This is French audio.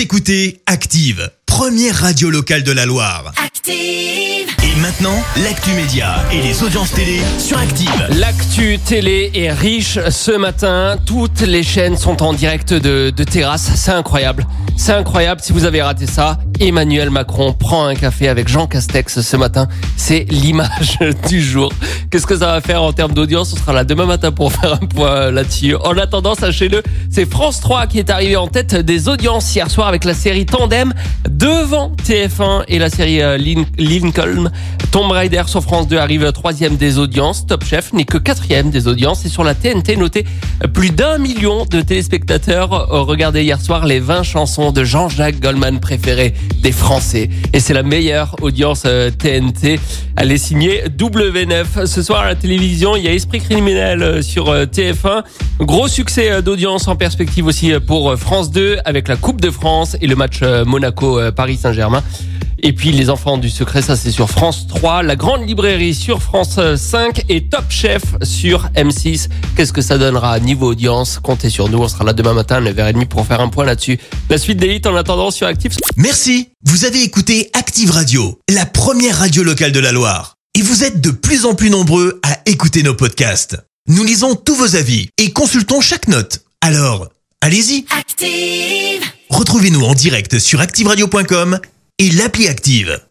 Vous écoutez Active, première radio locale de la Loire. Active. Et maintenant, l'actu média et les audiences télé sur Active. L'actu télé est riche ce matin. Toutes les chaînes sont en direct de, de terrasse. C'est incroyable. C'est incroyable. Si vous avez raté ça, Emmanuel Macron prend un café avec Jean Castex ce matin. C'est l'image du jour. Qu'est-ce que ça va faire en termes d'audience? On sera là demain matin pour faire un point là-dessus. En attendant, sachez-le, c'est France 3 qui est arrivé en tête des audiences hier soir avec la série Tandem devant TF1 et la série euh, Lin- Lincoln. Tomb Raider sur France 2 arrive troisième des audiences. Top Chef n'est que quatrième des audiences. Et sur la TNT, notez plus d'un million de téléspectateurs euh, regardaient hier soir les 20 chansons de Jean-Jacques Goldman préférées des Français. Et c'est la meilleure audience euh, TNT. Elle est signée W9. Ce soir à la télévision, il y a Esprit criminel euh, sur euh, TF1. Gros succès euh, d'audience en perspective aussi euh, pour euh, France 2 avec la Coupe de France et le match euh, Monaco-Paris Saint-Germain. Et puis les enfants du secret, ça c'est sur France 3, la grande librairie sur France 5 et Top Chef sur M6. Qu'est-ce que ça donnera niveau audience? Comptez sur nous, on sera là demain matin à 9h30 pour faire un point là-dessus. La suite des hits en attendant sur Active. Merci. Vous avez écouté Active Radio, la première radio locale de la Loire. Et vous êtes de plus en plus nombreux à écouter nos podcasts. Nous lisons tous vos avis et consultons chaque note. Alors, allez-y. Active. Retrouvez-nous en direct sur activeradio.com et l'appli Active.